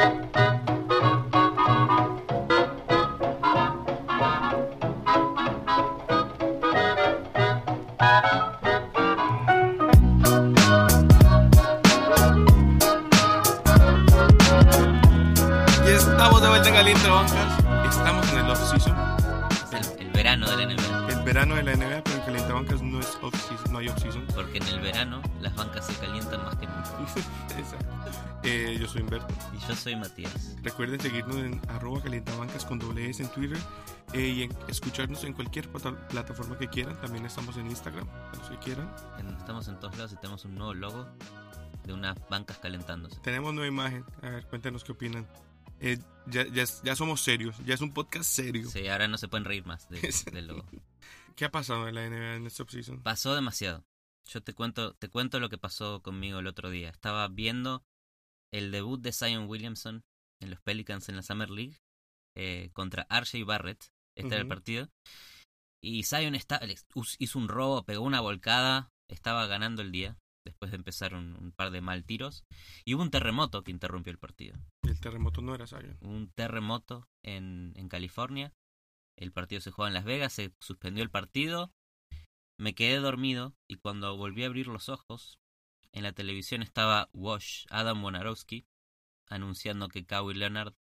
Y Twitter eh, y en- escucharnos en cualquier plata- plataforma que quieran. También estamos en Instagram, los que quieran. Estamos en todos lados y tenemos un nuevo logo de unas bancas calentándose. Tenemos nueva imagen. A ver, cuéntenos qué opinan. Eh, ya, ya, ya somos serios, ya es un podcast serio. Sí, ahora no se pueden reír más de- del logo. ¿Qué ha pasado en la NBA en esta offseason? Pasó demasiado. Yo te cuento, te cuento lo que pasó conmigo el otro día. Estaba viendo el debut de Zion Williamson en los Pelicans en la Summer League eh, contra RJ Barrett. Este era el partido. Y Zion está, hizo un robo, pegó una volcada, estaba ganando el día después de empezar un, un par de mal tiros. Y hubo un terremoto que interrumpió el partido. El terremoto no era Zion. Un terremoto en, en California. El partido se jugaba en Las Vegas, se suspendió el partido. Me quedé dormido y cuando volví a abrir los ojos, en la televisión estaba Wash, Adam Wonarowski, anunciando que Kawhi Leonard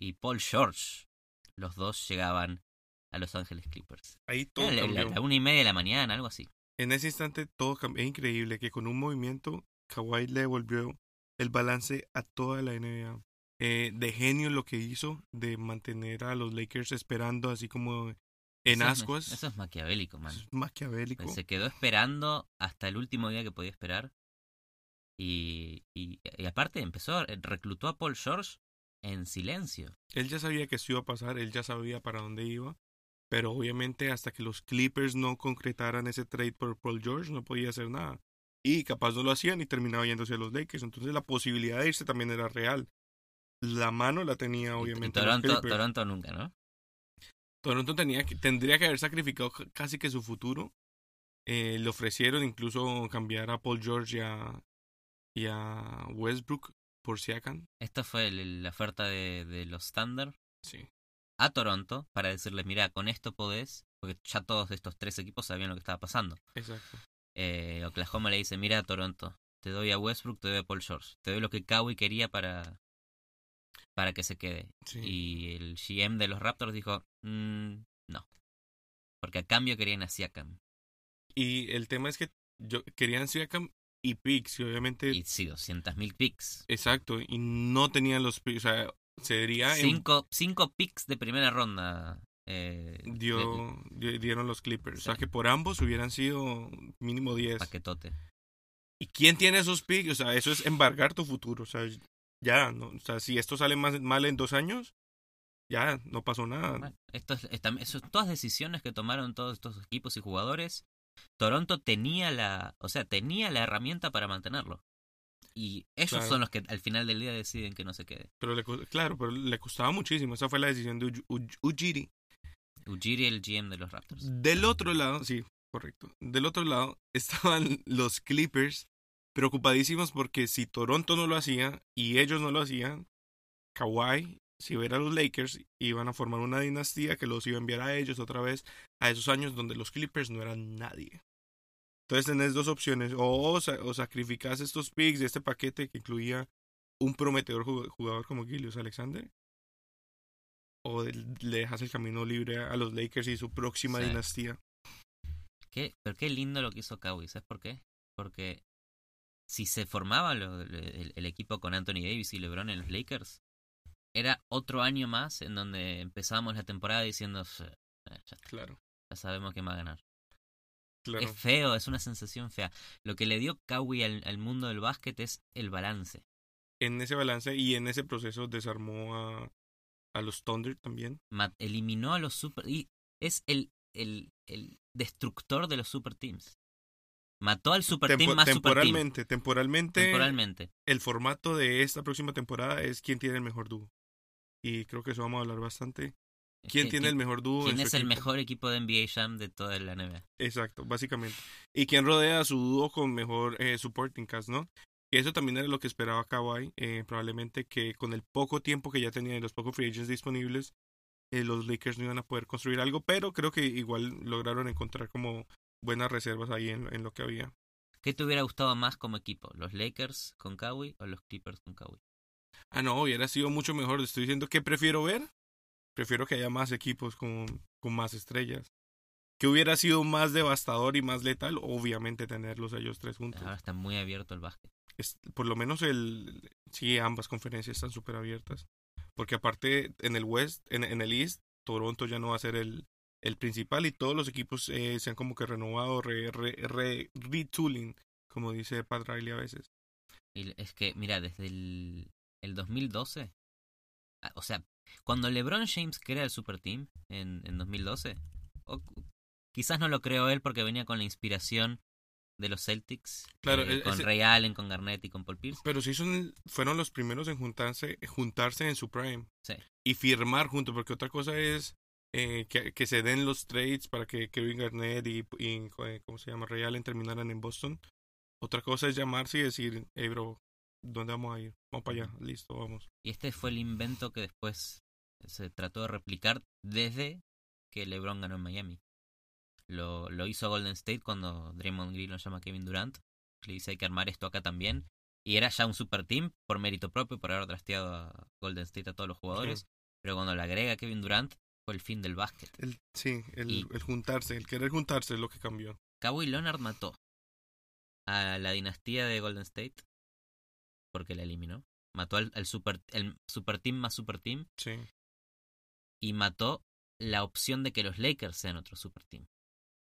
y Paul George, los dos llegaban a Los Ángeles Clippers. Ahí todo Era la, cambió. la- la una y media de la mañana, algo así. En ese instante todo cambió. Es increíble que con un movimiento Kawhi le devolvió el balance a toda la NBA. Eh, de genio lo que hizo de mantener a los Lakers esperando así como en Eso es- ascuas. Eso es maquiavélico, man. Es maquiavélico. Se quedó esperando hasta el último día que podía esperar. Y, y, y aparte empezó, reclutó a Paul George en silencio. Él ya sabía que eso iba a pasar, él ya sabía para dónde iba. Pero obviamente hasta que los Clippers no concretaran ese trade por Paul George no podía hacer nada. Y capaz no lo hacían y terminaba yéndose a los Lakers. Entonces la posibilidad de irse también era real. La mano la tenía obviamente. y Toronto. Toronto nunca, ¿no? Toronto tenía que, tendría que haber sacrificado casi que su futuro. Eh, le ofrecieron incluso cambiar a Paul George y a, y a Westbrook por Siakam. Esta fue el- la oferta de, de los Thunder Sí. a Toronto para decirles, mira, con esto podés, porque ya todos estos tres equipos sabían lo que estaba pasando. Exacto. Eh, Oklahoma le dice, mira, Toronto, te doy a Westbrook, te doy a Paul George, te doy lo que Kawhi quería para, para que se quede. Sí. Y el GM de los Raptors dijo, "Mm, no. Porque a cambio querían a Siakam. Y el tema es que yo, querían Siakam y picks, y obviamente. Y sí, 200.000 picks. Exacto, y no tenían los picks. O sea, se diría. en- Cinco, cinco picks de primera ronda. eh, dio, di- dieron los Clippers. O sea, Sí. que por ambos hubieran sido mínimo de 10. paquetote. ¿Y quién tiene esos picks? O sea, eso es embargar tu futuro. O sea, ya, ¿no? O sea, si esto sale más, mal en dos años, ya no pasó nada. Bueno, esto es, esta- eso es todas decisiones que tomaron todos estos equipos y jugadores. Toronto tenía la, o sea, tenía la herramienta para mantenerlo. Y ellos Claro. son los que al final del día deciden que no se quede. Pero le, claro, pero le costaba muchísimo. Esa fue la decisión de Uj- Uj- Ujiri. Ujiri, el GM de los Raptors. Del otro lado, sí, correcto. Del otro lado estaban los Clippers preocupadísimos porque si Toronto no lo hacía y ellos no lo hacían, Kawhi, si hubiera los Lakers, iban a formar una dinastía que los iba a enviar a ellos otra vez a esos años donde los Clippers no eran nadie. Entonces tenés dos opciones, o, o sacrificas estos picks de este paquete que incluía un prometedor jug- jugador como Gilius Alexander, o de- le dejas el camino libre a los Lakers y su próxima dinastía. ¿Qué, pero qué lindo lo que hizo Kawhi, ¿sabes por qué? Porque si se formaba lo- el, el equipo con Anthony Davis y LeBron en los Lakers, era otro año más en donde empezábamos la temporada diciendo, "Sí, eh, ya, Claro, ya sabemos quién va a ganar. claro. Es feo, es una sensación fea. Lo que le dio Kawhi al, al mundo del básquet es el balance. En ese balance y en ese proceso desarmó a, a los Thunder también. Eliminó a los super... Y es el, el, el destructor de los super teams. Mató al super Tempo- team más super team. temporalmente, temporalmente, Temporalmente. el formato de esta próxima temporada es quién tiene el mejor dúo. Y creo que eso vamos a hablar bastante. ¿Quién tiene el mejor dúo? ¿Quién en su es el equipo? mejor equipo de NBA Jam de toda la NBA? Exacto, básicamente. ¿Y quién rodea a su dúo con mejor eh, supporting cast, no? Y eso también era lo que esperaba Kawhi. Eh, probablemente que con el poco tiempo que ya tenía y los pocos free agents disponibles, eh, los Lakers no iban a poder construir algo, pero creo que igual lograron encontrar como buenas reservas ahí en, en lo que había. ¿Qué te hubiera gustado más como equipo? ¿Los Lakers con Kawhi o los Clippers con Kawhi? Ah, no, hubiera sido mucho mejor. Estoy diciendo que prefiero ver. Prefiero que haya más equipos con, con más estrellas. Que hubiera sido más devastador y más letal, obviamente tenerlos ellos tres juntos. Ahora está muy abierto el básquet. Es- por lo menos el sí, ambas conferencias están súper abiertas. Porque aparte en el West, en, en el East, Toronto ya no va a ser el, el principal y todos los equipos eh, se han como que renovado, re, re, re- retooling, como dice Pat Riley a veces. Y es que, mira, desde el, el 2012, ah, o sea, cuando LeBron James crea el Super Team en, en 2012, o- quizás no lo creó él porque venía con la inspiración de los Celtics, Claro, eh, e- con ese- Ray Allen, con Garnett y con Paul Pierce. Pero sí son, fueron los primeros en juntarse, juntarse en su prime. Sí. Y firmar juntos, porque otra cosa es eh, que, que se den los trades para que Kevin Garnett y, y, eh, ¿cómo se llama? Ray Allen terminaran en Boston. Otra cosa es llamarse y decir, hey bro, ¿dónde vamos a ir? Vamos para allá, listo, vamos. Y este fue el invento que después se trató de replicar desde que LeBron ganó en Miami. Lo, lo hizo Golden State cuando Draymond Green lo llama a Kevin Durant. Le dice hay que armar esto acá también. Y era ya un super team por mérito propio, por haber trasteado a Golden State a todos los jugadores. Pero cuando le agrega Kevin Durant, fue el fin del básquet. El, sí, el, Y- el juntarse, el querer juntarse es lo que cambió. Kawhi Leonard mató a la dinastía de Golden State porque la eliminó. Mató al, al super, el super team más super team Sí. y mató la opción de que los Lakers sean otro super team.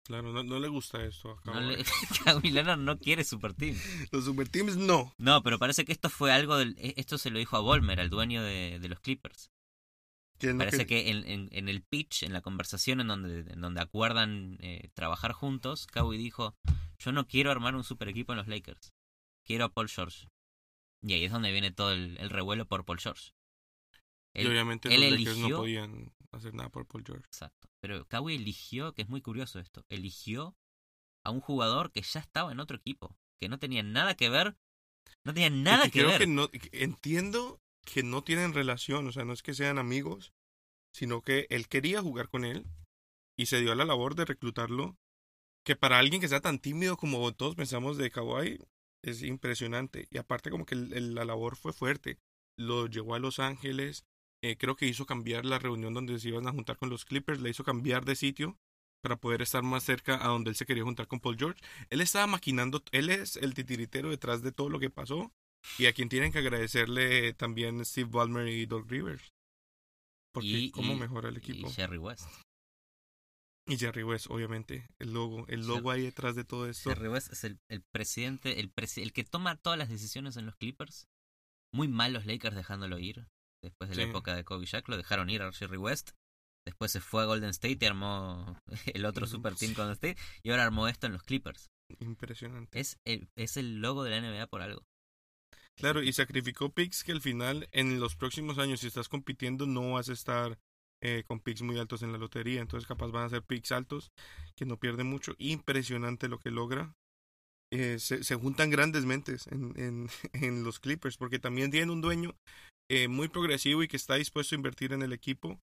Claro, no, no le gusta esto. a No le- Kawhi no quiere super team. Los super teams no. No, pero parece que esto fue algo del, e- esto se lo dijo a Volmer, al dueño de, de los Clippers. Parece que- que en, en, en el pitch, en la conversación en donde, en donde acuerdan eh, trabajar juntos, Kawhi dijo, yo no quiero armar un super equipo en los Lakers. Quiero a Paul George. Y ahí es donde viene todo el, el revuelo por Paul George. y Él- obviamente él los Lakers no eligió- podían hacer nada por Paul George. Exacto. Pero Kawhi eligió, que es muy curioso esto, eligió a un jugador que ya estaba en otro equipo, que no tenía nada que ver, no tenía nada Y que creo ver. que no, entiendo que no tienen relación, o sea, no es que sean amigos, sino que él quería jugar con él y se dio a la labor de reclutarlo, que para alguien que sea tan tímido como todos pensamos de Kawhi, es impresionante. Y aparte como que el- el- la labor fue fuerte. Lo llevó a Los Ángeles, eh, creo que hizo cambiar la reunión donde se iban a juntar con los Clippers, le hizo cambiar de sitio para poder estar más cerca a donde él se quería juntar con Paul George. Él estaba maquinando, él es el titiritero detrás de todo lo que pasó y a quien tienen que agradecerle también Steve Ballmer y Doug Rivers. Porque Y- cómo y- mejora el y equipo. Jerry West. Y Jerry West, obviamente, el logo, el logo ahí detrás de todo esto. Jerry West es el, el presidente, el, presi- el que toma todas las decisiones en los Clippers. Muy mal los Lakers dejándolo ir. Después de la época de Kobe Jack, lo dejaron ir a Jerry West. Después se fue a Golden State y armó el otro Mm, super team sí. Golden State. Y ahora armó esto en los Clippers. Impresionante. Es el, es el logo de la NBA por algo. Claro, y sacrificó picks que al final, en los próximos años, si estás compitiendo, no vas a estar eh, con picks muy altos en la lotería. Entonces, capaz van a ser picks altos, que no pierden mucho. Impresionante lo que logra. Eh, se, se juntan grandes mentes en, en, en los Clippers, porque también tienen un dueño eh, muy progresivo y que está dispuesto a invertir en el equipo.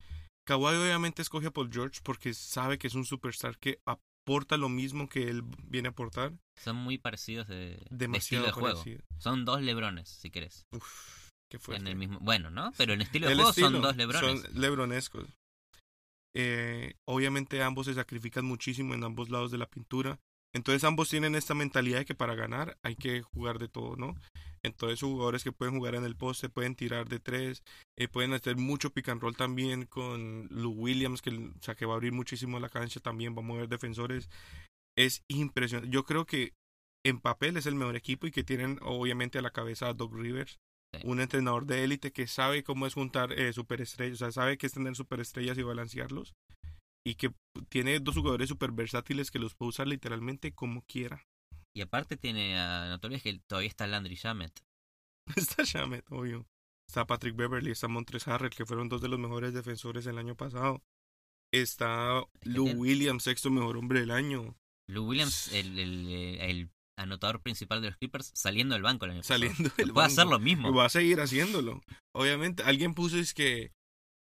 Kawhi obviamente escoge a Paul George porque sabe que es un superstar que aporta lo mismo que él viene a aportar. Son muy parecidos de, de estilo Demasiado de juego. parecido. Son dos Lebrones, si querés. Uf, qué En el mismo, bueno, ¿no? Pero en estilo de El juego estilo, son dos Lebrones. Son lebronescos. Eh, obviamente ambos se sacrifican muchísimo en ambos lados de la pintura. Entonces ambos tienen esta mentalidad de que para ganar hay que jugar de todo, ¿no? Entonces jugadores que pueden jugar en el poste, pueden tirar de tres, eh, pueden hacer mucho pick and roll también con Lou Williams, que, o sea, que va a abrir muchísimo la cancha también, va a mover defensores. Es impresionante. Yo creo que en papel es el mejor equipo y que tienen obviamente a la cabeza a Doug Rivers. Un entrenador de élite que sabe cómo es juntar eh, superestrellas, o sea, sabe que es tener superestrellas y balancearlos y que tiene dos jugadores super versátiles que los puede usar literalmente como quiera. Y aparte tiene a. No te olvides que todavía está Landry Shamet. Está Shamet, obvio. Está Patrick Beverly, está Montres Harrell, que fueron dos de los mejores defensores el año pasado. Está Lou Williams, sexto mejor hombre del año. Lou Williams, el, el, el anotador principal de los Clippers saliendo del banco el año pasado. Saliendo del Puede hacer banco. lo mismo. Va a seguir haciéndolo. Obviamente, alguien puso es que,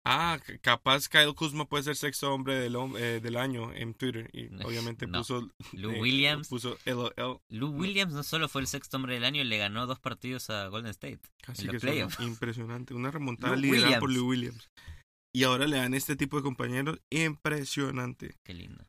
ah, capaz Kyle Kuzma puede ser sexto hombre del, eh, del año en Twitter. Y obviamente no. puso, Lou eh, Williams. puso LOL. Lou Williams no solo fue el sexto hombre del año, le ganó dos partidos a Golden State. Casi en los playoffs. impresionante. Una remontada Lou liderada por. Lou Williams. Y ahora le dan este tipo de compañeros impresionante. Qué lindo.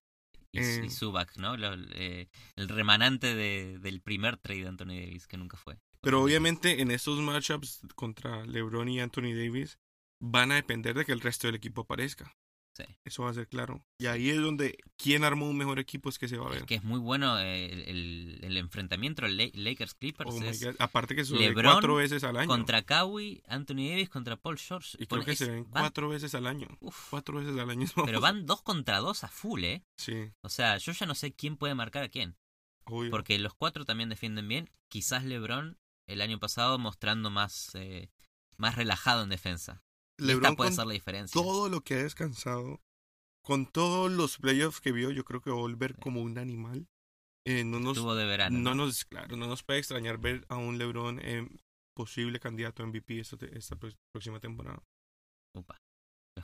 Y, Eh. y Zubac, ¿no? Lo- eh, el remanente de- del primer trade de Anthony Davis, que nunca fue. Pero obviamente en estos matchups contra LeBron y Anthony Davis van a depender de que el resto del equipo aparezca. Sí. Eso va a ser claro. Y ahí es donde quién armó un mejor equipo es que se va a ver. Es que es muy bueno eh, el, el- el enfrentamiento Lakers-Clippers. Oh. Aparte que cuatro veces al año. contra Kawhi, Anthony Davis contra Paul George. Y creo Pon- que es- se ven van- cuatro veces al año. uf, Cuatro veces al año. pero van dos contra dos a full, ¿eh? Sí, O sea, yo ya no sé quién puede marcar a quién. obvio. Porque los cuatro también defienden bien. Quizás LeBron el año pasado mostrando más, eh, más relajado en defensa. LeBron esta puede con ser la diferencia. todo lo que ha descansado, con todos los playoffs que vio, yo creo que va a volver como un animal. Eh, no nos, Tuvo de verano. no ¿no? nos, claro, no nos puede extrañar ver a un LeBron eh, posible candidato a MVP esta, próxima temporada. Upa.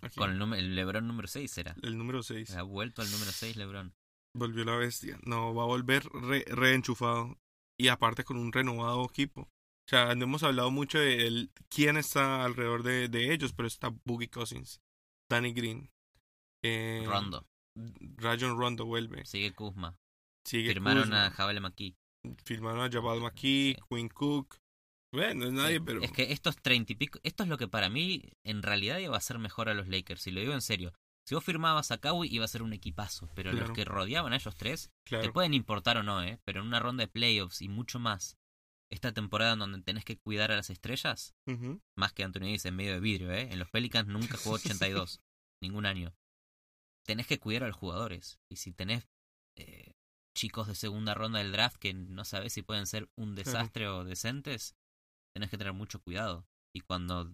Aquí. Con el, número- el LeBron número 6 era. El número 6 Ha vuelto al número 6 LeBron. volvió la bestia. No, va a volver re- reenchufado. Y aparte con un renovado equipo. O sea, no hemos hablado mucho de el- quién está alrededor de, de ellos, pero está Boogie Cousins, Danny Green, eh, Rondo. Rajon Rondo vuelve. Sigue Kuzma. Sigue Firmaron Kuzma, a Javale McKee. firmaron a Jabal McKee, Sí. Quinn Cook. Bueno, no es nadie, Eh, pero Es que estos 30 y pico, esto es lo que para mí en realidad iba a ser mejor a los Lakers, y lo digo en serio. Si vos firmabas a Kawhi iba a ser un equipazo, pero Claro. los que rodeaban a ellos tres te pueden importar o no, ¿eh? Pero en una ronda de playoffs y mucho más, esta temporada en donde tenés que cuidar a las estrellas, más que Anthony Davis en medio de vidrio, ¿eh? En los Pelicans nunca jugó 82, ningún año. Tenés que cuidar a los jugadores. Y si tenés eh, chicos de segunda ronda del draft que no sabes si pueden ser un desastre o decentes, tenés que tener mucho cuidado. Y cuando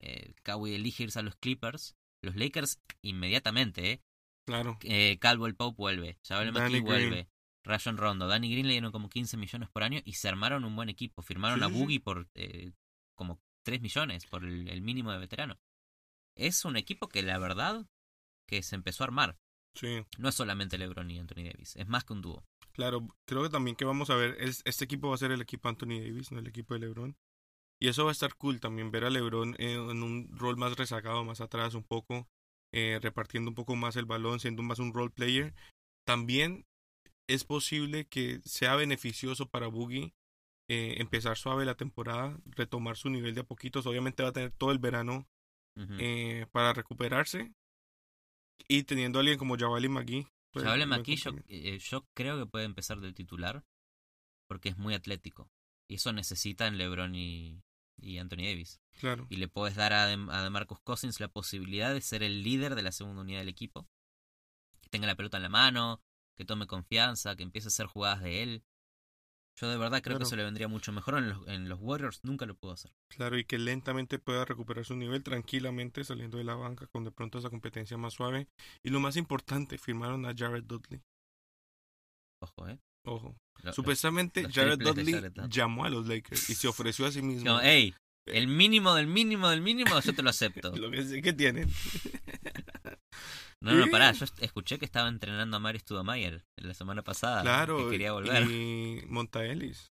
eh, Kawhi elige irse a los Clippers, los Lakers inmediatamente, ¿eh? Claro. eh Caldwell Pope vuelve, Javel Danny McKee vuelve, Rayon Rondo, Danny Green le dieron como 15 millones por año y se armaron un buen equipo. Firmaron Sí, a sí. Boogie por eh, como 3 millones, por el, el mínimo de veterano. Es un equipo que la verdad que se empezó a armar. Sí, No es solamente LeBron y Anthony Davis, es más que un dúo. claro. Creo que también que vamos a ver, es- este equipo va a ser el equipo Anthony Davis, no el equipo de LeBron. Y eso va a estar cool también, ver a LeBron en un rol más rezagado, más atrás un poco, eh, repartiendo un poco más el balón, siendo más un role player. También es posible que sea beneficioso para Boogie eh, empezar suave la temporada, retomar su nivel de a poquitos. Obviamente va a tener todo el verano eh, para recuperarse. Y teniendo a alguien como Javali McGee. pues, Javel buen McKee yo, eh, yo creo que puede empezar del titular porque es muy atlético. Y eso necesitan LeBron y, y Anthony Davis. Claro. y le puedes dar a, Dem- a DeMarcus Cousins la posibilidad de ser el líder de la segunda unidad del equipo. Que tenga la pelota en la mano, que tome confianza, que empiece a hacer jugadas de él. Yo de verdad creo Claro. que eso le vendría mucho mejor. En los, en los Warriors nunca lo pudo hacer. Claro, y que lentamente pueda recuperar su nivel tranquilamente saliendo de la banca con de pronto esa competencia más suave. Y lo más importante, firmaron a Jared Dudley. Ojo, ¿eh? Ojo. Lo- Supuestamente los Jared Dudley Jared llamó a los Lakers y se ofreció a sí mismo. no, ey, el mínimo del mínimo del mínimo yo te lo acepto. Lo que que tienen. No, no, pará. Yo escuché que estaba entrenando a Mari Studamayer la semana pasada. claro. Que quería volver. Y Montaelis.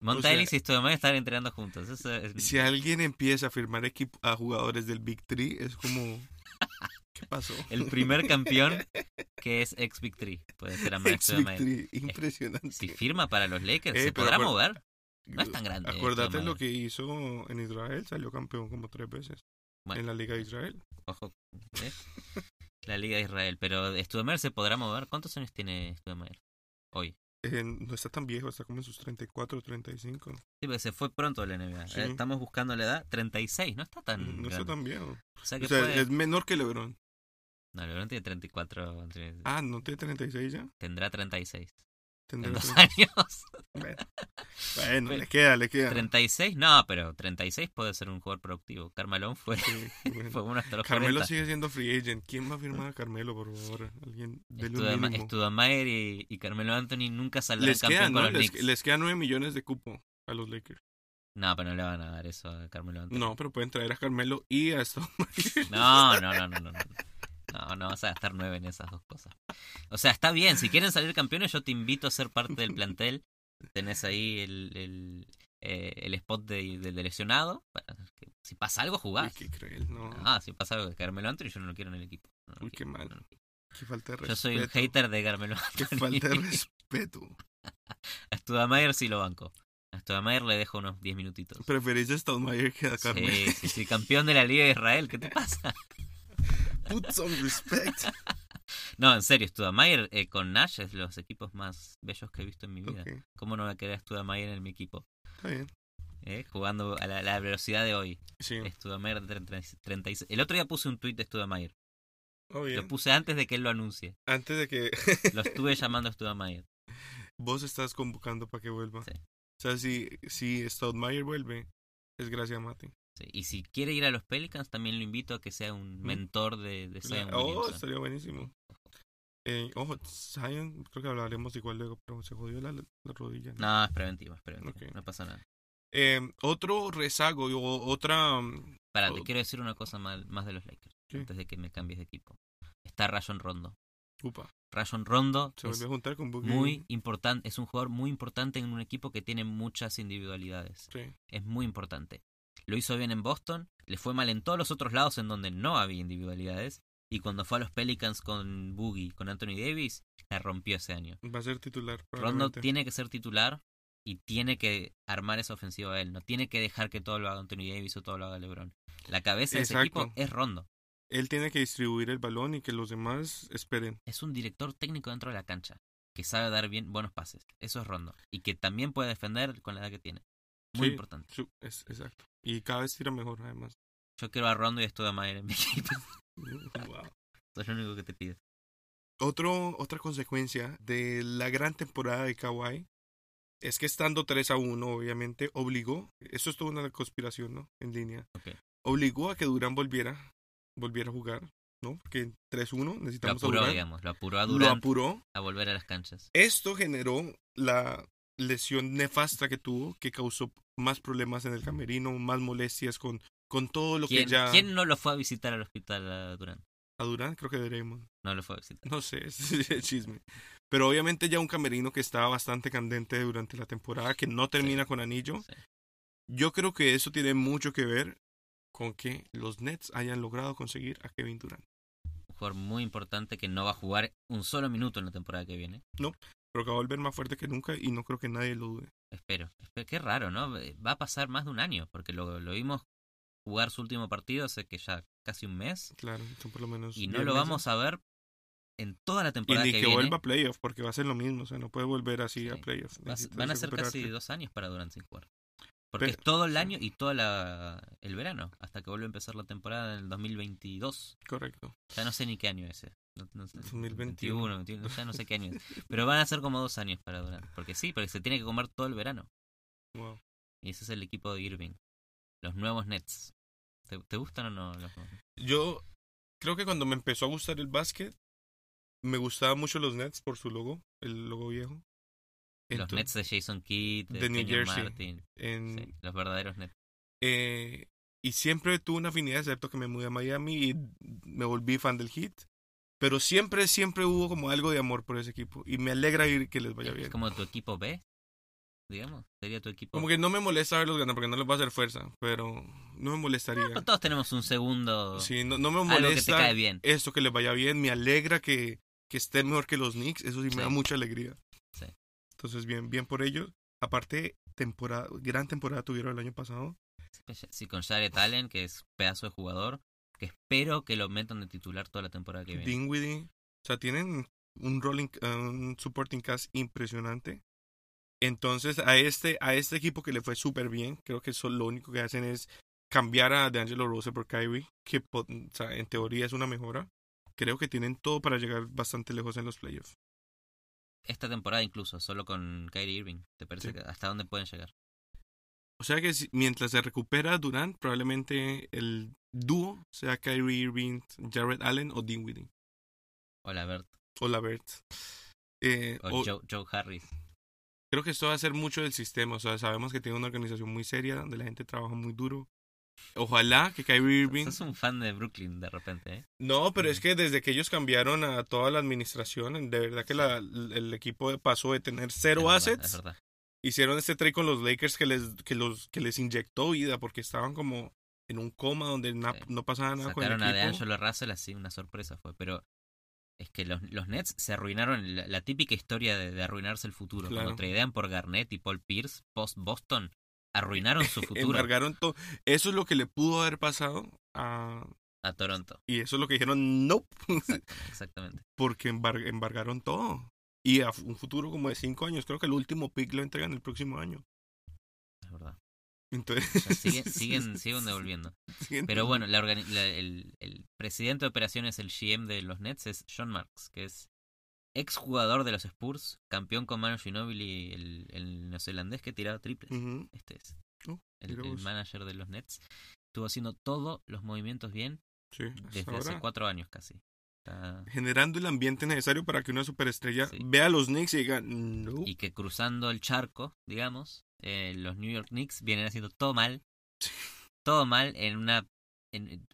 Monta o sea- y Studamayer estaban entrenando juntos. Eso es- Si alguien empieza a firmar equipo a jugadores del Big Three, es como. ¿Qué pasó? el primer campeón que es ex Big Three. Puede ser a Mari Ex Big Stoudemire. Three, Impresionante. Si firma para los Lakers, Eh, ¿se podrá mover? No es tan grande. Stoudemire. lo que hizo en Israel, salió campeón como tres veces Bueno. en la Liga de Israel. Ojo. ¿eh? La Liga de Israel. Pero Studemayer se podrá mover. ¿Cuántos años tiene Studemayer? Hoy. Eh, no está tan viejo, está como en sus 34 o 35. Sí, porque se fue pronto la NBA. Sí. Eh, Estamos buscando la edad. 36, no está tan. no está grande. tan viejo. O sea que O sea, puede- es menor que LeBron. No, LeBron tiene 34. tiene- Ah, ¿no tiene 36 ya? Tendrá 36. Tendrá en dos 30. años. Bueno, bueno, le queda, le queda. 36, no, pero 36 puede ser un jugador productivo. Carmelón fue, Sí, bueno. fue uno hasta los Carmelo 40. sigue siendo free agent. ¿Quién va a firmar a Carmelo, por favor? Alguien dele un Studama- mínimo. Studamayer y, y Carmelo Anthony nunca saldrán Les campeón con ¿no? los Les, Knicks. les quedan 9 millones de cupo a los Lakers. No, pero no le van a dar eso a Carmelo Anthony. No, pero pueden traer a Carmelo y a Stoudemire. No, no, no, no, no. No, no, no vas a gastar nueve en esas dos cosas. O sea, está bien, si quieren salir campeones, yo te invito a ser parte del plantel. Tenés ahí el, el, eh, el spot de, del lesionado. Bueno, que si pasa algo, Uy, jugás. qué cruel, no. Ah, si pasa algo de Carmelo Anthony, yo no lo quiero en el equipo. No Uy, quiero, qué mal. no quiero. Qué falta de respeto. Yo soy un hater de Carmelo Qué Anthony. falta de respeto. A Studamayer sí lo banco. A Studamayer le dejo unos 10 minutitos. Preferís a Stoudemire que a Carmelo. Sí, sí, sí, campeón de la Liga de Israel, ¿qué te pasa? Put some respect. No, en serio, Studamayer eh, con Nash es los equipos más bellos que he visto en mi vida. ¿Cómo no voy a querer a Studamayer en mi equipo? está bien. Eh, Jugando a la, la velocidad de hoy. Sí. Studamayer de 30 36. El otro día puse un tweet de Studamayer. Oh, bien. Lo puse antes de que él lo anuncie. Antes de que Lo estuve llamando a Studamayer. vos estás convocando para que vuelva. Sí. O sea, si, si Stoudemire vuelve, es gracias a Mati. Sí, Y si quiere ir a los Pelicans, también lo invito a que sea un mentor de, de Zion oh, Williamson. estaría buenísimo. Eh, ojo, Zion, creo que hablaremos igual luego, pero se jodió la, la rodilla. ¿no? No, es preventivo, es preventivo. Ok. No pasa nada. Eh, otro rezago o otra... mm, Oh. te quiero decir una cosa mal- más de los Lakers. ¿Qué? Antes de que me cambies de equipo. Está Rayon Rondo. Upa, Rayon Rondo se volvió a juntar con Boogie. muy importante, es un jugador muy importante en un equipo que tiene muchas individualidades. Sí, Es muy importante. Lo hizo bien en Boston, le fue mal en todos los otros lados en donde no había individualidades. Y cuando fue a los Pelicans con Boogie, con Anthony Davis, la rompió ese año. va a ser titular. Rondo tiene que ser titular y tiene que armar esa ofensiva él. No tiene que dejar que todo lo haga Anthony Davis o todo lo haga LeBron. La cabeza de ese equipo es Rondo. Él tiene que distribuir el balón y que los demás esperen. Es un director técnico dentro de la cancha que sabe dar bien buenos pases. Eso es Rondo. Y que también puede defender con la edad que tiene. Muy Sí. importante. Su- es, exacto. Y cada vez tira mejor, además. Yo quiero a Rondo y a Stoudemire en mi equipo. Wow. Eso es lo único que te pido. Otro, otra consecuencia de la gran temporada de Kawhi es que estando 3 a 1, obviamente, obligó, eso es toda una conspiración, ¿no? En línea. Ok. Obligó a que Durán volviera, volviera a jugar, ¿no? Porque 3-1 Lo necesitamos a apuró, Durán. digamos. Lo apuró a Lo Durant apuró. a volver a las canchas. Esto generó la lesión nefasta que tuvo, que causó más problemas en el camerino, más molestias con, con todo lo que ¿Quién, ya... quién no lo fue a visitar al hospital a Durant? A Durán creo que Draymond. No lo fue a visitar. No sé, es chisme. Pero obviamente ya un camerino que estaba bastante candente durante la temporada, que no termina con anillo. Sí. Yo creo que eso tiene mucho que ver con que los Nets hayan logrado conseguir a Kevin Durant. Un jugador muy importante que no va a jugar un solo minuto en la temporada que viene. Pero que va a volver más fuerte que nunca y no creo que nadie lo dude. Espero. Espero. Qué raro, ¿no? Va a pasar más de un año, porque lo, lo vimos jugar su último partido hace que ya casi un mes. Claro, son por lo menos. Y no 10 lo meses. vamos a ver en toda la Y temporada ni que, que, viene. vuelva a playoff, porque va a ser lo mismo. O sea, no puede volver así a Sí. playoff. A Necesitas van a ser casi dos años para Durant sin jugar. Porque Pero- es todo el año y todo la, el verano, hasta que vuelve a empezar la temporada en el 2022. Correcto. Ya no sé ni qué año es ese. No, no sé, 2021. 21, 21, ya no sé qué año es. Pero van a ser como dos años para Durant. Porque sí, porque se tiene que comer todo el verano. Wow. Y ese es el equipo de Irving. Los nuevos Nets. ¿Te, te gustan o no los nuevos? Yo creo que cuando me empezó a gustar el básquet, me gustaban mucho los Nets por su logo, el logo viejo. Los Nets de Jason Kidd, de, de New Jersey. Martin. en- Sí, los verdaderos Nets. eh, y siempre tuve una afinidad, excepto que me mudé a Miami y me volví fan del Heat. Pero siempre, siempre hubo como algo de amor por ese equipo. Y me alegra ir que les vaya Es bien. como tu equipo B, digamos. Sería tu equipo. Como que no me molesta verlos ganar porque no les va a hacer fuerza. Pero no me molestaría. Pero todos tenemos un segundo. Sí, no, no me algo que te molesta cae bien. esto que les vaya bien. Me alegra que, que estén mejor que los Knicks. Eso sí, Sí. me da mucha alegría. Sí. Entonces, bien, bien por ellos. Aparte, temporada, gran temporada tuvieron el año pasado. Sí, con Jared Allen, que es pedazo de jugador. Que espero que lo metan de titular toda la temporada que viene. Dinwiddie. O sea, tienen un rolling, uh, un supporting cast impresionante. Entonces, a este, a este equipo que le fue súper bien, creo que eso lo único que hacen es cambiar a D'Angelo Rose por Kyrie, que o sea, en teoría es una mejora. Creo que tienen todo para llegar bastante lejos en los playoffs. esta temporada incluso, solo con Kyrie Irving. ¿Te parece Sí. que hasta dónde pueden llegar? O sea que mientras se recupera Durant, probablemente el dúo sea Kyrie Irving, Jared Allen o Dinwiddie. Hola, Bert. O Lavert. Eh, O, o- Joe, Joe Harris. creo que esto va a ser mucho del sistema. O sea, sabemos que tiene una organización muy seria, donde la gente trabaja muy duro. Ojalá que Kyrie Irving... Sos un fan de Brooklyn de repente, ¿eh? No, pero es Mm. que desde que ellos cambiaron a toda la administración, de verdad que la- el equipo pasó de tener cero Es verdad, assets es verdad. hicieron este trade con los Lakers que les, que los, que les inyectó vida porque estaban como en un coma donde na- Sí. no pasaba nada con el Sacaron a equipo. DeAngelo Russell así, una sorpresa fue. Pero es que los, los Nets se arruinaron, la, la típica historia de, de arruinarse el futuro. Claro. Cuando tradean por Garnett y Paul Pierce, post Boston, arruinaron su futuro Embargaron todo. Eso es lo que le pudo haber pasado a... a Toronto. Y eso es lo que dijeron, no, Exactamente. exactamente. porque embar- embargaron todo. Y a un futuro como de cinco años. Creo que el último pick lo entregan el próximo año. Es verdad. Entonces, O sea, siguen, siguen, siguen devolviendo. siguen- Pero bueno, la el, el presidente de operaciones, el GM de los Nets, es John Marks, que es exjugador de los Spurs, campeón con Manu Ginobili, el, el neozelandés que tiraba triples. Este es Oh, el, manager de los Nets. Estuvo haciendo todos los movimientos bien Sí, desde hace cuatro años casi. Está- generando el ambiente necesario para que una superestrella Sí. vea a los Knicks y diga, no. Y que cruzando el charco, digamos, eh, los New York Knicks vienen haciendo todo mal. Todo mal en una... En,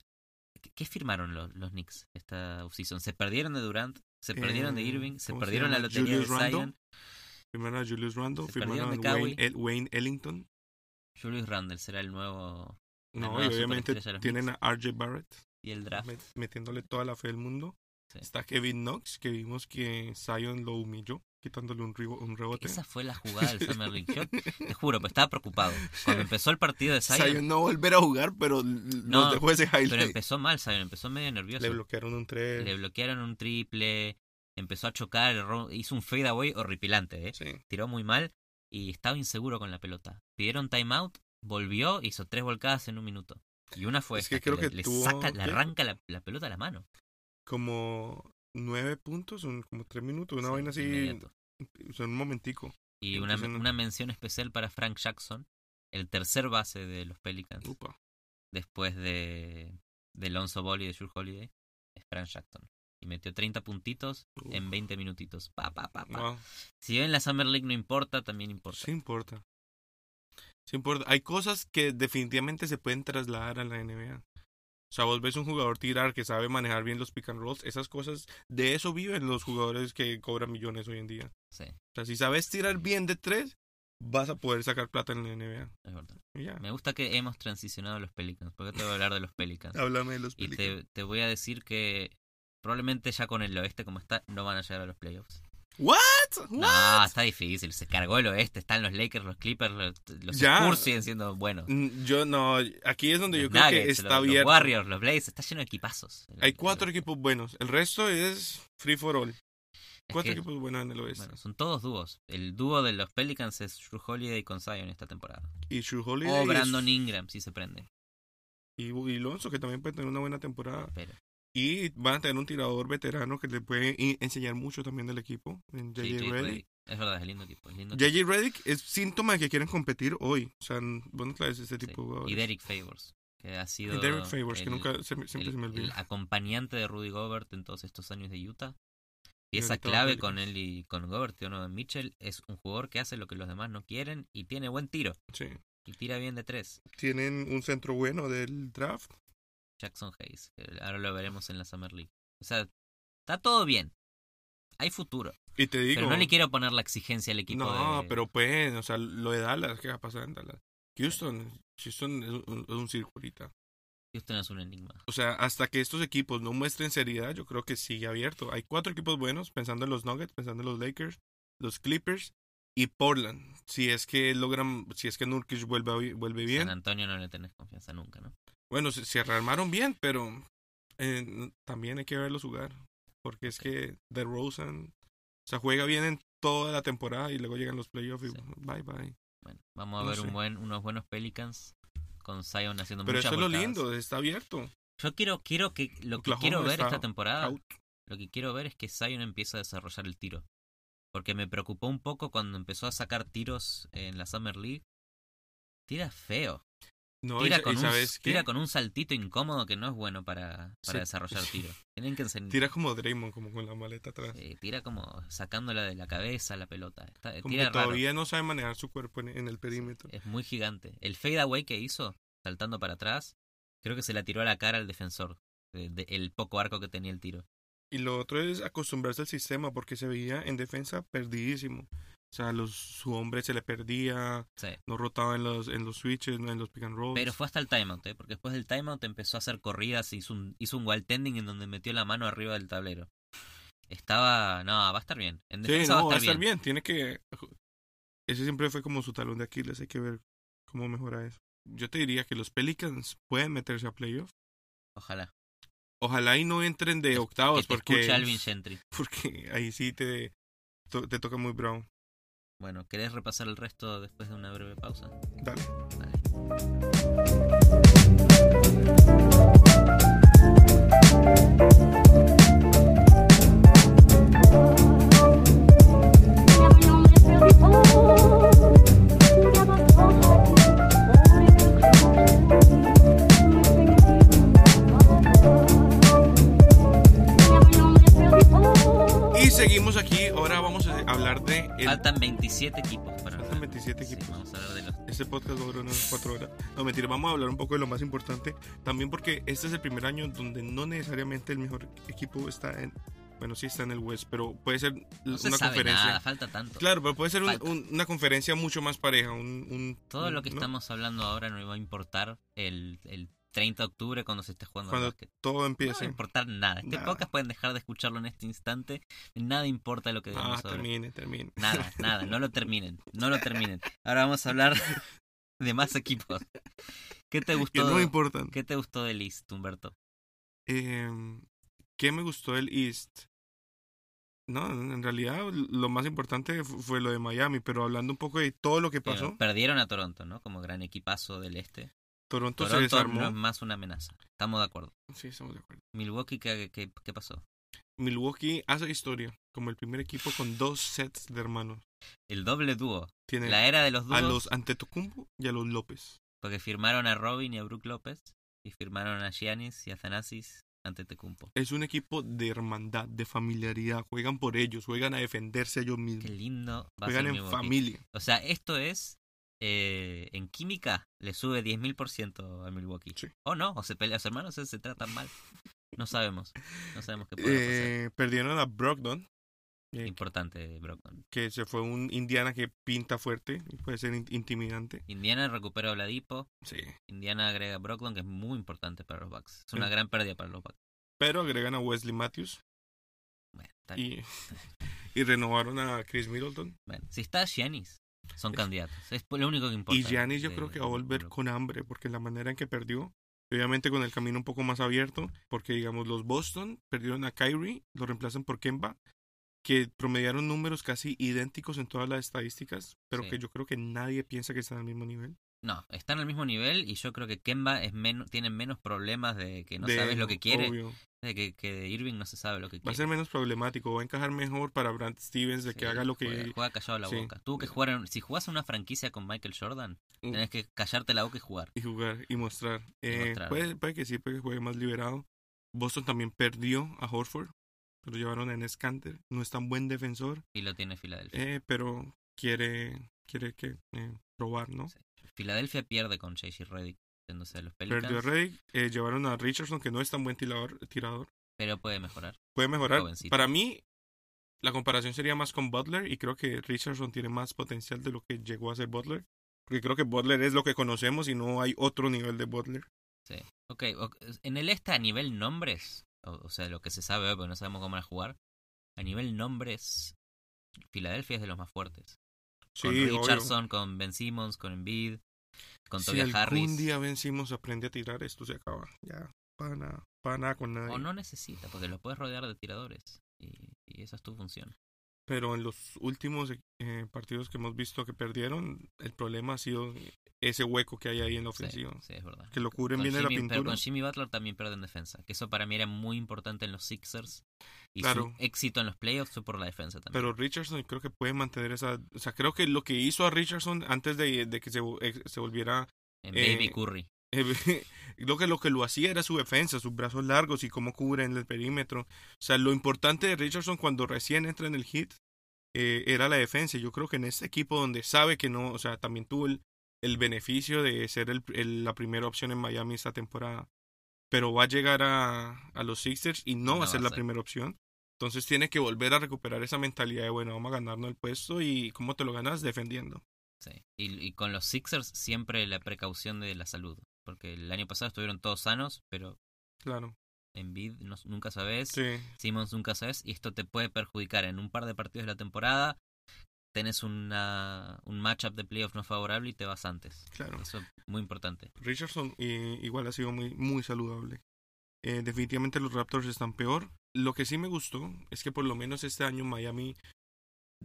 ¿qué- ¿Qué firmaron los, los Knicks esta offseason? Se perdieron de Durant, se perdieron de Eh, Irving, se ¿cómo se perdieron la lotería de Randle. Zion. Firmaron a Julius Randle, firmaron a Wayne. El- Wayne Ellington. Julius Randle será el nuevo... No, y obviamente tienen Knicks. a RJ Barrett, Y el draft. met- metiéndole toda la fe del mundo. Sí. Está Kevin Knox, que vimos que Zion lo humilló, quitándole un, un rebote. Esa fue la jugada del Summer League. Yo te juro, pues estaba preocupado. Cuando empezó el partido de Zion, Zion, no volver a jugar, pero No, dejó ese highlight. pero empezó mal Zion, empezó medio nervioso. Le bloquearon un 3. Le bloquearon un triple, empezó a chocar, hizo un fadeaway horripilante, ¿eh? Sí. tiró muy mal y estaba inseguro con la pelota. Pidieron timeout, volvió, hizo tres volcadas en un minuto. Y una fue Es que creo le, que le tuvo- saca, le arranca la, la pelota a la mano. Como nueve puntos, son como tres minutos, una Sí, vaina así, inmediato. sea, un momentico. Y una, una mención especial para Frank Jackson, el tercer base de los Pelicans, Upa. después de, de Lonzo Ball y de Shur Holiday, es Frank Jackson. Y metió 30 puntitos en 20 minutitos. Pa, pa, pa, pa. Wow. Si bien la Summer League no importa, también importa. Sí importa. Sí importa. Hay cosas que definitivamente se pueden trasladar a la NBA. O sea, vos ves un jugador tirar que sabe manejar bien los pick and rolls. Esas cosas, de eso viven los jugadores que cobran millones hoy en día. Sí, O sea, si sabes tirar bien de tres, vas a poder sacar plata en la NBA. es verdad. Y. Me gusta que hemos transicionado a los Pelicans, porque te voy a hablar de los Pelicans. Háblame de los Y Pelicans. te, te voy a decir que probablemente ya con el oeste como está, no van a llegar a los playoffs. ¿What? No, está difícil. Se cargó el oeste. Están los Lakers, los Clippers, los, los. Spurs siguen siendo buenos. Mm, Yo no, aquí es donde yo Los creo que está los, los abierto. Warriors, los Blazers, está lleno de equipazos. Hay cuatro equipos buenos. El resto es free for all. Es Cuatro que, equipos buenos en el oeste. bueno, son todos dúos. El dúo de los Pelicans es Drew Holiday con Zion esta temporada. y Shrew Holiday O es- Brandon Ingram, si se prende. y, y Lonzo, que también puede tener una buena temporada. Pero, Y van a tener un tirador veterano que le puede enseñar mucho también del equipo, en sí, JJ Redick. Redick. Es verdad, es lindo equipo. Es lindo equipo. JJ Redick es síntoma de que quieren competir hoy. O sea, vos no traes ese Sí. tipo de jugadores. Y Derek Favors, que ha sido Y Derek Favors, que el- nunca se siempre el, se me el olvida. acompañante de Rudy Gobert en todos estos años de Utah. Ahorita va clave con él y con Gobert, Donovan Mitchell. Es un jugador que hace lo que los demás no quieren y tiene buen tiro. Sí. Y tira bien de tres. Tienen un centro bueno del draft. Jackson Hayes. que Ahora lo veremos en la Summer League. O sea, está todo bien. Hay futuro. Y te digo. pero no le quiero poner la exigencia al equipo no, de... pero pueden. O sea, lo de Dallas, ¿qué va a pasar en Dallas? Houston. Houston es un, es un circo ahorita. Houston es un enigma. O sea, hasta que estos equipos no muestren seriedad, yo creo que sigue abierto. Hay cuatro equipos buenos, pensando en los Nuggets, pensando en los Lakers, los Clippers y Portland. Si es que logran, si es que Nurkic vuelve, vuelve San bien. Antonio no le tenés confianza nunca, ¿no? Bueno, se, se rearmaron bien, pero eh, también hay que verlos jugar. Porque es que DeRozan, o sea, juega bien en toda la temporada y luego llegan los playoffs y Sí. bye bye. Bueno, vamos a No ver un buen, unos buenos Pelicans con Zion haciendo Pero muchas eso es lo lindo, está abierto. Yo quiero, quiero que lo que quiero ver esta temporada, out. lo que quiero ver es que Zion empiece a desarrollar el tiro. Porque me preocupó un poco cuando empezó a sacar tiros en la Summer League. Tira feo. No, Tira, con y un, tira con un saltito incómodo que no es bueno para, para Sí. desarrollar tiro. Tienen que. Tira como Draymond, como con la maleta atrás. Tira como sacándola de la cabeza la pelota. Está- Como tira que raro. todavía no sabe manejar su cuerpo en, en el perímetro. Es muy gigante. El fade away que hizo, saltando para atrás, creo que se la tiró a la cara al defensor. de- de- el poco arco que tenía el tiro. Y lo otro es acostumbrarse al sistema porque se veía en defensa perdidísimo. O sea, los, su hombre se le perdía, Sí. no rotaba en los, en los switches, en los pick and rolls. Pero fue hasta el timeout, ¿eh? porque después del timeout empezó a hacer corridas, hizo un, hizo un tending en donde metió la mano arriba del tablero. Estaba. No, va a estar bien. En sí, defensa no, va a estar bien. bien. Tiene que... Ese siempre fue como su talón de Aquiles. Hay que ver cómo mejora eso. Yo te diría que los Pelicans pueden meterse a playoff. Ojalá. Ojalá y no entren de octavos que te porque, escuche Alvin Gentry. porque ahí sí te, te toca muy bravo. Bueno, ¿querés repasar el resto después de una breve pausa? Dale. Dale. El... Faltan 27 equipos para Faltan hablar. 27 Sí, equipos. vamos a hablar de los Este podcast va a durar unas cuatro horas. No, mentira, vamos a hablar un poco de lo más importante. También porque este es el primer año donde no necesariamente el mejor equipo está en... Bueno, sí está en el West, pero puede ser No se una sabe conferencia... nada, falta tanto. Claro, pero puede ser un- un- una conferencia mucho más pareja. Un, un- Todo lo que ¿no? estamos hablando ahora no va a importar el, el 30 de octubre cuando se esté jugando Cuando básquet. todo No va empiece. a importar nada. Este Nada. podcast pueden dejar de escucharlo en este instante. Nada importa lo que Ah, digamos ahora. termine, termine. Nada, nada. No lo terminen. No lo terminen. Ahora vamos a hablar de más equipos. ¿Qué te Que gustó? no importan. ¿Qué te gustó del East, Humberto? Eh, ¿Qué me gustó del East? No, en realidad lo más importante fu- fue lo de Miami, pero hablando un poco de todo lo que pasó, perdieron a Toronto, ¿no? Como gran equipazo del este. Toronto, se Toronto desarmó. no es más una amenaza. Estamos de acuerdo. Sí, estamos de acuerdo. Milwaukee, ¿qué, qué, qué pasó? Milwaukee hace historia como el primer equipo con dos sets de hermanos. El doble dúo. Tiene La era de los dúos. a los Antetokounmpo y a los López. Porque firmaron a Robin y a Brook López. Y firmaron a Giannis y a Thanasis ante Tecumpo. Es un equipo de hermandad, de familiaridad. Juegan por ellos, juegan a defenderse a ellos Qué mismos. lindo va a Juegan ser en Milwaukee. familia. O sea, esto es. Eh, en química le sube 10.000% a Milwaukee. Sí. O no, o se pelea, los hermanos se, se tratan mal. No sabemos. No sabemos qué puede Eh, perdieron a Brogdon, pasar. eh, Importante, Brockton. que se fue un Indiana que pinta fuerte y puede ser in- intimidante. Indiana recupera a Oladipo. Sí. Indiana agrega a Brockton, que es muy importante para los Bucks. Es una gran pérdida para los Bucks. Pero agregan a Wesley Matthews Bueno, y renovaron a Chris Middleton. Bueno, si está Giannis, son candidatos. Es lo único que importa. Y Giannis yo de- creo que va a volver con hambre porque la manera en que perdió, obviamente con el camino un poco más abierto, porque digamos los Boston perdieron a Kyrie, lo reemplazan por Kemba, que promediaron números casi idénticos en todas las estadísticas, pero Sí. que yo creo que nadie piensa que están al mismo nivel. No, están al mismo nivel y yo creo que Kemba es menos, tiene menos problemas de que no De- sabes lo que quiere, obvio. de que, que de Irving no se sabe lo que Va a quiere. ser menos problemático, va a encajar mejor para Brad Stevens de que haga lo que... Juega, juega callado la sí. boca. Tuvo que jugar, en- si jugás en una franquicia con Michael Jordan, Mm. tenés que callarte la boca y jugar. y jugar y mostrar. Eh, mostrar. Puede, puede que sí, puede que juegue más liberado. Boston también perdió a Horford, pero llevaron a Enes Kanter. No es tan buen defensor, Y lo tiene Filadelfia. eh, pero quiere quiere que eh, probar, ¿no? Sí. Filadelfia pierde con JJ Redick yéndose a los Pelicans, Perdió Rey, eh, llevaron a Richardson, que no es tan buen tirador. tirador. pero puede mejorar. Puede mejorar. Jovencito. Para mí, la comparación sería más con Butler y creo que Richardson tiene más potencial de lo que llegó a ser Butler. Porque creo que Butler es lo que conocemos y no hay otro nivel de Butler. Sí. Ok, en el este a nivel nombres, o, sea, lo que se sabe hoy, porque no sabemos cómo van a jugar, a nivel nombres, Filadelfia es de los más fuertes. Sí, con obvio. Richardson, con Ben Simmons, con Embiid, con Si Tobias algún Harris. día vencimos aprende a tirar, esto se acaba. Ya, para nada, para nada con nadie. O no necesita, porque lo puedes rodear de tiradores. Y, y esa es tu función. Pero en los últimos eh, partidos que hemos visto que perdieron, el problema ha sido ese hueco que hay ahí en la ofensiva. sí, es verdad. Que lo cubren Con bien en la Jimmy- Pero pintura. con Jimmy Butler también pierden defensa. Que eso para mí era muy importante en los Sixers. Y Claro. su éxito en los playoffs fue por la defensa también. Pero Richardson creo que puede mantener esa... O sea, creo que lo que hizo a Richardson antes de, de que se, eh, se volviera... en eh, Baby Curry. creo que lo que lo hacía era su defensa, sus brazos largos y cómo cubren el perímetro. O sea, lo importante de Richardson cuando recién entra en el hit eh, era la defensa. Yo creo que en este equipo donde sabe que no... O sea, también tuvo el, el beneficio de ser el- el- la primera opción en Miami esta temporada. Pero va a llegar a, a los Sixers y no, va a ser la primera opción. Entonces tiene que volver a recuperar esa mentalidad de, bueno, vamos a ganarnos el puesto y ¿cómo te lo ganas? Defendiendo. Sí. Y, y con los Sixers siempre la precaución de la salud. Porque el año pasado estuvieron todos sanos, pero Claro. en Bid no, nunca sabes. Sí. Simmons nunca sabes. Y esto te puede perjudicar en un par de partidos de la temporada. Tenés una, un matchup de playoff no favorable y te vas antes. Claro. Eso es muy importante. Richardson eh, igual ha sido muy, muy saludable. Eh, definitivamente los Raptors están peor. Lo que sí me gustó es que por lo menos este año Miami,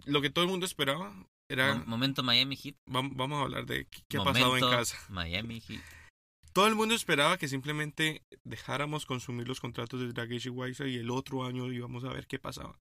lo que todo el mundo esperaba era, Mom- momento Miami Heat. vam- vamos a hablar de qué, ha pasado en casa. Miami Heat. Todo el mundo esperaba que simplemente dejáramos consumir los contratos de Dragic y Whiteside y el otro año íbamos a ver qué pasaba.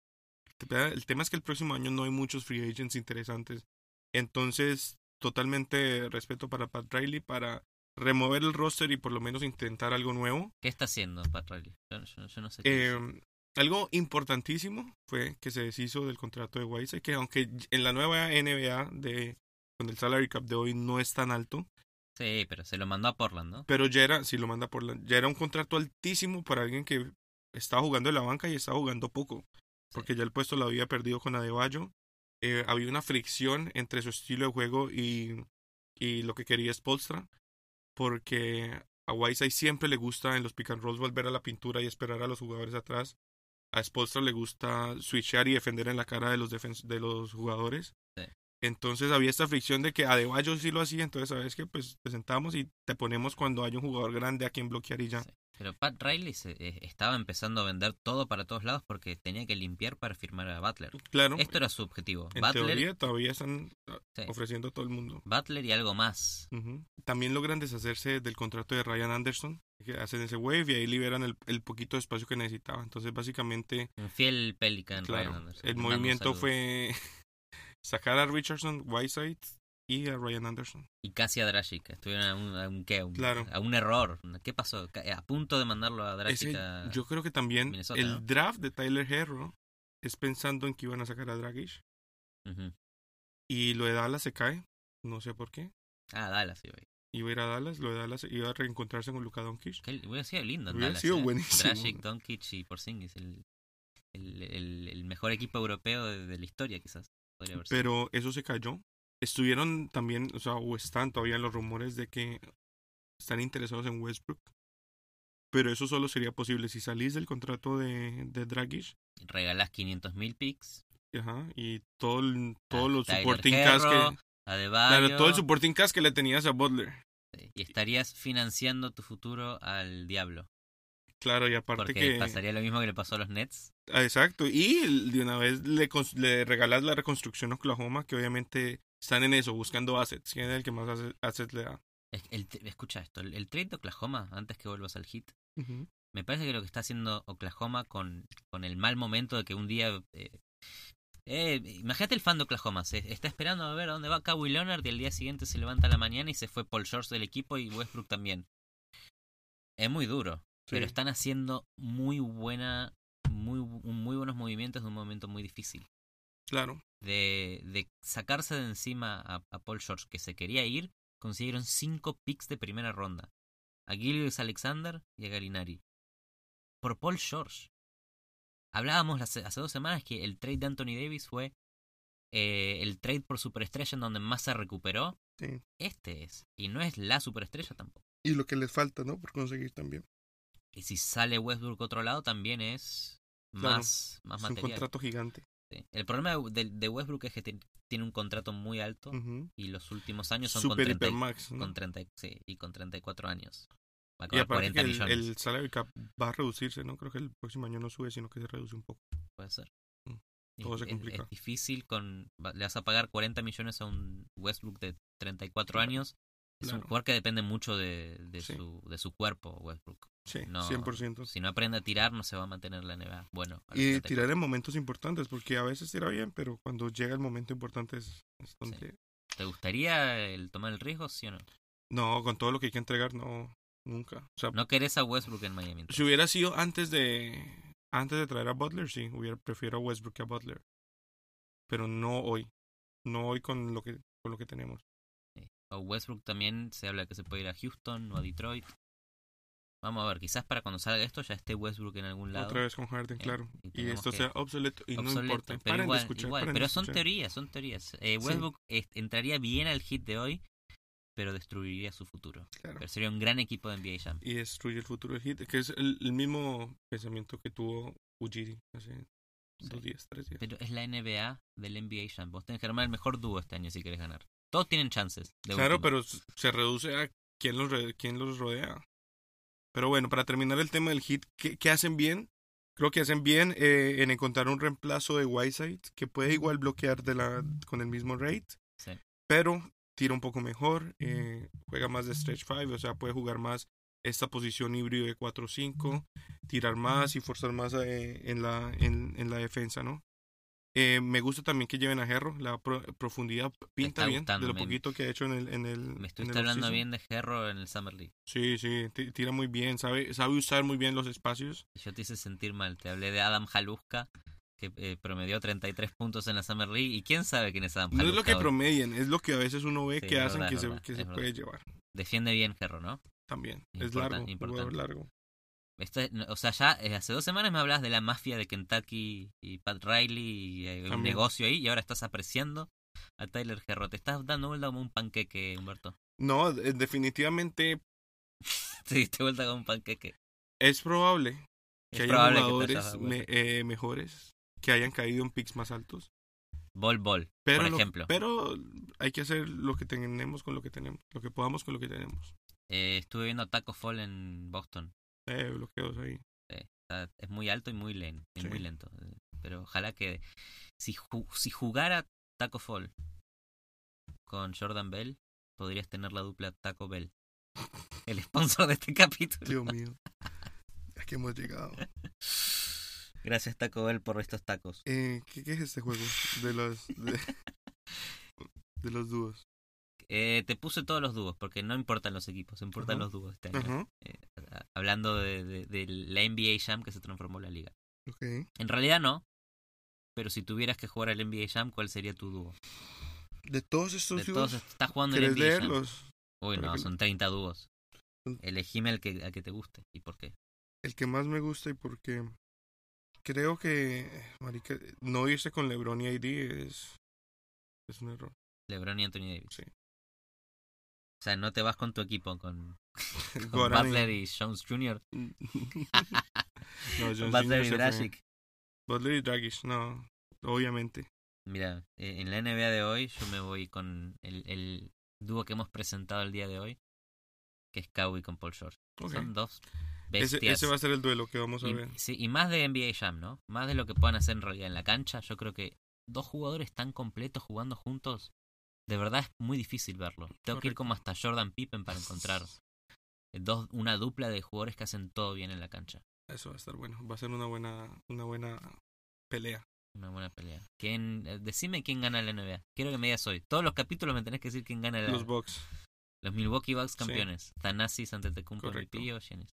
El tema es que el próximo año no hay muchos free agents interesantes. Entonces, totalmente respeto para Pat Riley para remover el roster y por lo menos intentar algo nuevo. ¿Qué está haciendo Pat Riley? Yo, yo- yo no sé. qué hizo. Eh, algo importantísimo fue que se deshizo del contrato de Whiteside, que aunque en la nueva NBA de con el salary cap de hoy no es tan alto, Sí, pero se lo mandó a Portland, ¿no? pero ya era, si lo manda por la, ya era un contrato altísimo para alguien que estaba jugando en la banca y estaba jugando poco, porque ya el puesto lo había perdido con Adebayo. Eh, había una fricción entre su estilo de juego y, y lo que quería Spolstra, porque a Whiteside siempre le gusta en los pick and rolls volver a la pintura y esperar a los jugadores atrás. A Spolstra le gusta switchear y defender en la cara de los, de los jugadores. Sí. Entonces había esta fricción de que Adebayo sí lo hacía, entonces sabes que pues te sentamos y te ponemos cuando hay un jugador grande a quien bloquear y ya. Sí. Pero Pat Riley se- eh, estaba empezando a vender todo para todos lados porque tenía que limpiar para firmar a Butler. Claro, Esto era su objetivo. en Butler, teoría todavía están ah, Sí. ofreciendo a todo el mundo. Butler y algo más. También logran deshacerse del contrato de Ryan Anderson, que hacen ese wave y ahí liberan el, el poquito de espacio que necesitaba. Entonces básicamente, Un fiel Pelican claro, Ryan Anderson. el movimiento fue sacar a Richardson, Whiteside y a Ryan Anderson. Y casi a Dragic. Estuvieron a un, a un, ¿qué? A un- Claro. a un error. ¿Qué pasó? A punto de mandarlo a Dragic Ese- a... yo creo que también Minnesota, el ¿no? draft de Tyler Herro es pensando en que iban a sacar a Dragic y lo de Dallas se cae, no sé por qué. Ah, Dallas, sí, güey. Iba a ir a Dallas, lo de Dallas iba a reencontrarse con Luka Doncic. Que hubiera sido lindo Hubiera Dallas, sido ¿eh? buenísimo. Dragic, Doncic y Porzingis. El, el, el, el mejor equipo europeo de, de la historia, quizás. Pero eso se cayó. Estuvieron también, o sea, o están todavía los rumores de que están interesados en Westbrook. Pero eso solo sería posible si salís del contrato de, de Dragic. Regalás 500 mil picks. Ajá, y todo el- todos a los Tyler supporting cast que. Adebayo, Claro, todo el supporting cast que le tenías a Butler. Y estarías financiando tu futuro al diablo. Claro, y aparte Porque que. pasaría lo mismo que le pasó a los Nets. Ah, Exacto, y de una vez le, le regalas la reconstrucción a Oklahoma, que obviamente están en eso, buscando assets. ¿Quién es el que más asset- assets le da? El- escucha esto, el, el trade de Oklahoma, antes que vuelvas al hit, me parece que lo que está haciendo Oklahoma con, con el mal momento de que un día... Eh, eh, imagínate el fan de Oklahoma, se está esperando a ver a dónde va Kawhi Leonard y el día siguiente se levanta a la mañana y se fue Paul George del equipo y Westbrook también. Es muy duro, pero están haciendo muy buena, muy, muy buenos movimientos de un momento muy difícil. Claro, de, de sacarse de encima a, a Paul George, que se quería ir, consiguieron cinco picks de primera ronda. A Gillius Alexander y a Galinari. Por Paul George. Hablábamos hace, hace dos semanas que el trade de Anthony Davis fue eh, el trade por superestrella en donde más se recuperó. sí. Este es. Y no es la superestrella tampoco. Y lo que les falta, ¿no? Por conseguir también. Y si sale Westbrook otro lado, también es Claro, más, más es un material. contrato gigante. Sí. El problema de, de Westbrook es que tiene un contrato muy alto. Y los últimos años son con, Super 30 y- hipermax, ¿no? con 30 y- sí, y con 34 años. Va a Y cobrar aparte 40 que el, millones. el salary cap va a reducirse, ¿no? Creo que el próximo año no sube, sino que se reduce un poco. Puede ser. Mm, todo se complica. Es, difícil con... Le vas a pagar 40 millones a un Westbrook de 34 Claro. años Es un jugador que depende mucho de, de, Sí. su, de su cuerpo, Westbrook. Sí, No, 100%. Si no aprende a tirar, no se va a mantener en la NBA. Bueno, Y tirar en momentos importantes, porque a veces tira bien, pero cuando llega el momento importante es, es donde... ¿Te gustaría el tomar el riesgo, sí o no? No, con todo lo que hay que entregar, no, nunca. O sea, No querés a Westbrook en Miami. entonces. si hubiera sido antes de antes de traer a Butler, sí, hubiera prefiero a Westbrook que a Butler. Pero no hoy. No hoy con lo que con lo que tenemos. O Westbrook también se habla que se puede ir a Houston o a Detroit. Vamos a ver, quizás para cuando salga esto ya esté Westbrook en algún lado. Otra vez con Harden, Eh, claro. y esto sea obsoleto y no Obsoleto, importa. pero igual, escuchar, igual, pero son escuchar. teorías, son teorías. Eh. Westbrook entraría bien al hit de hoy, pero destruiría su futuro. Claro. Pero sería un gran equipo de NBA Jam. Y destruye el futuro del hit, que es el, el mismo pensamiento que tuvo Ujiri hace dos días, tres días. Pero es la NBA del NBA Jam. Vos tenés que armar el mejor dúo este año si querés ganar. Todos tienen chances. de Claro, pero se reduce a quién los, re- quién los rodea. Pero bueno, para terminar el tema del hit, ¿qué, qué hacen bien? Creo que hacen bien eh, en encontrar un reemplazo de Whiteside que puede igual bloquear de la, con el mismo rate, Sí. pero tira un poco mejor, eh, juega más de stretch 5, o sea, puede jugar más esta posición híbrido de 4-5, tirar más y forzar más eh, en, la, en, en la defensa, ¿no? Eh, me gusta también que lleven a Herro, la pro- profundidad pinta bien, gustando, de lo me- poquito que ha hecho en el... En el Me en el hablando bien de Herro en el Summer League. Sí, sí, ti- tira muy bien, sabe, sabe usar muy bien los espacios. Yo te hice sentir mal. Te hablé de Adam Haluska, que eh, promedió 33 puntos en la Summer League. Y quién sabe quién es Adam No es lo Haluska que hoy. promedian, es lo que a veces uno ve Sí, que hacen verdad, que se, que se puede llevar Defiende bien Herro, ¿no? también. es largo, importante. jugador largo. Esto o sea, ya eh, hace dos semanas me hablabas de la mafia de Kentucky y Pat Riley y un También. negocio ahí y ahora estás apreciando a Tyler Herro. Te estás dando vuelta como un panqueque, Humberto. No, eh, definitivamente Sí, te vuelta como un panqueque. es probable que Es haya que jugadores me- eh, mejores que hayan caído en picks más altos. Bol Bol, Pero, por lo- ejemplo. pero hay que hacer lo que tenemos con lo que tenemos, lo que podamos con lo que tenemos. Eh, estuve viendo Taco Fall en Boston. Eh, bloqueos ahí. Está- es muy alto y muy lento. Y Sí. muy lento. Eh, Pero ojalá que si, ju- si jugara Taco Fall con Jordan Bell, podrías tener la dupla Taco Bell. El sponsor de este capítulo. Dios mío. Es que hemos llegado. Gracias Taco Bell por estos tacos. Eh, ¿qué, qué es este juego? De los de, de los dúos. Eh, te puse todos los dúos, porque no importan los equipos, importan los dúos este año. Eh, hablando de, de- de la NBA Jam que se transformó en la liga. Ok. En realidad no, pero si tuvieras que jugar al NBA Jam, ¿cuál sería tu dúo? De todos estos De dúos, todos, estás jugando el ¿querés NBA Jam. leerlos? Uy, no, que- son 30 dúos. Son- Elegime el que, al que te guste. ¿Y por qué? El que más me gusta y porque creo que, marica, no irse con LeBron y AD es, es un error. LeBron y Anthony Davis. Sí. O sea, no te vas con tu equipo, con, Butler y Jones Jr. no, Jones Butler Jr. y. Dragic. Butler y Dragic, no, obviamente. Mira, eh, en la NBA de hoy yo me voy con el, el dúo que hemos presentado el día de hoy, que es Kawhi con Paul George. Son dos Ese, bestias. ese va a ser el duelo que vamos a y, ver. sí, y más de NBA Jam, ¿no? Más de lo que puedan hacer en realidad en la cancha. Yo creo que dos jugadores tan completos jugando juntos, de verdad es muy difícil verlo. Tengo que ir Correcto. como hasta Jordan Pippen para encontrar dos, una dupla de jugadores que hacen todo bien en la cancha. Eso va a estar bueno. Va a ser una buena, una buena pelea. Una buena pelea. ¿Quién, eh, decime quién gana la NBA. Quiero que me digas hoy. Todos los capítulos me tenés que decir quién gana la Los Bucks, Los Milwaukee Bucks Sí. campeones. Thanasis Antetokounmpo Correcto. MVP o Giannis.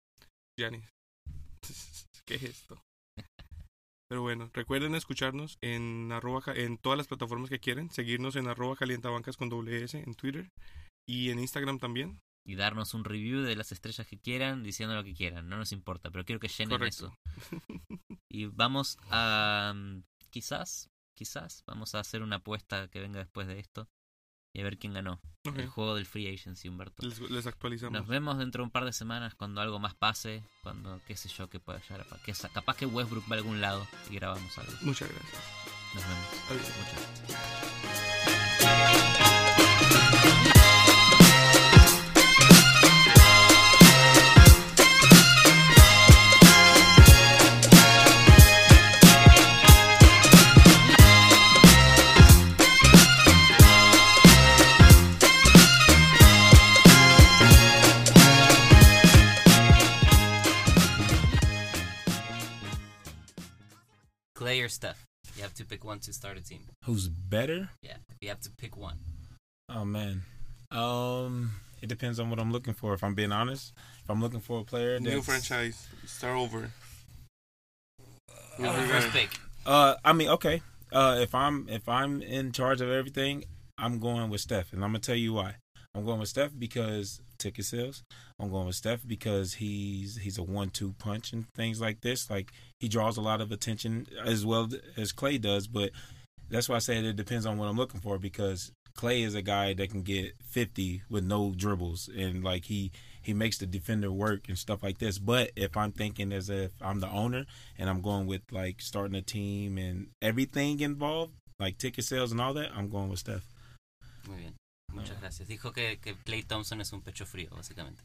Giannis. ¿Qué es esto? Pero bueno, recuerden escucharnos en arroba, en todas las plataformas que quieren, seguirnos en arroba calientabancas con doble S en Twitter y en Instagram también. Y darnos un review de las estrellas que quieran, diciendo lo que quieran. No nos importa, pero quiero que llenen Correcto. eso. Y vamos a. mm, Quizás, quizás, vamos a hacer una apuesta que venga después de esto. Y a ver quién ganó. El juego del Free Agency, Humberto. Les, les actualizamos. Nos vemos dentro de un par de semanas cuando algo más pase. Cuando, qué sé yo, que pueda llegar a que Capaz que Westbrook va a algún lado y grabamos algo. Muchas gracias. Nos vemos. Adiós. Muchas gracias. Steph. You have to pick one to start a team. Who's better? Yeah, you have to pick one. Oh man. Um it depends on what I'm looking for. If I'm being honest, if I'm looking for a player, New that's- franchise. Start over. Oh, first pick. Uh, I mean, okay. Uh, if I'm if I'm in charge of everything, I'm going with Steph, and I'm gonna tell you why. I'm going with Steph because ticket sales. I'm going with Steph because he's he's a one-two punch and things like this. Like he draws a lot of attention as well as Clay does, but that's why I said it depends on what I'm looking for because Clay is a guy that can get 50 with no dribbles and like he he makes the defender work and stuff like this. But if I'm thinking as if I'm the owner and I'm going with like starting a team and everything involved, like ticket sales and all that, I'm going with Steph. Muy. Muchas gracias. Dijo que, que Clay Thompson es un pecho frío, básicamente.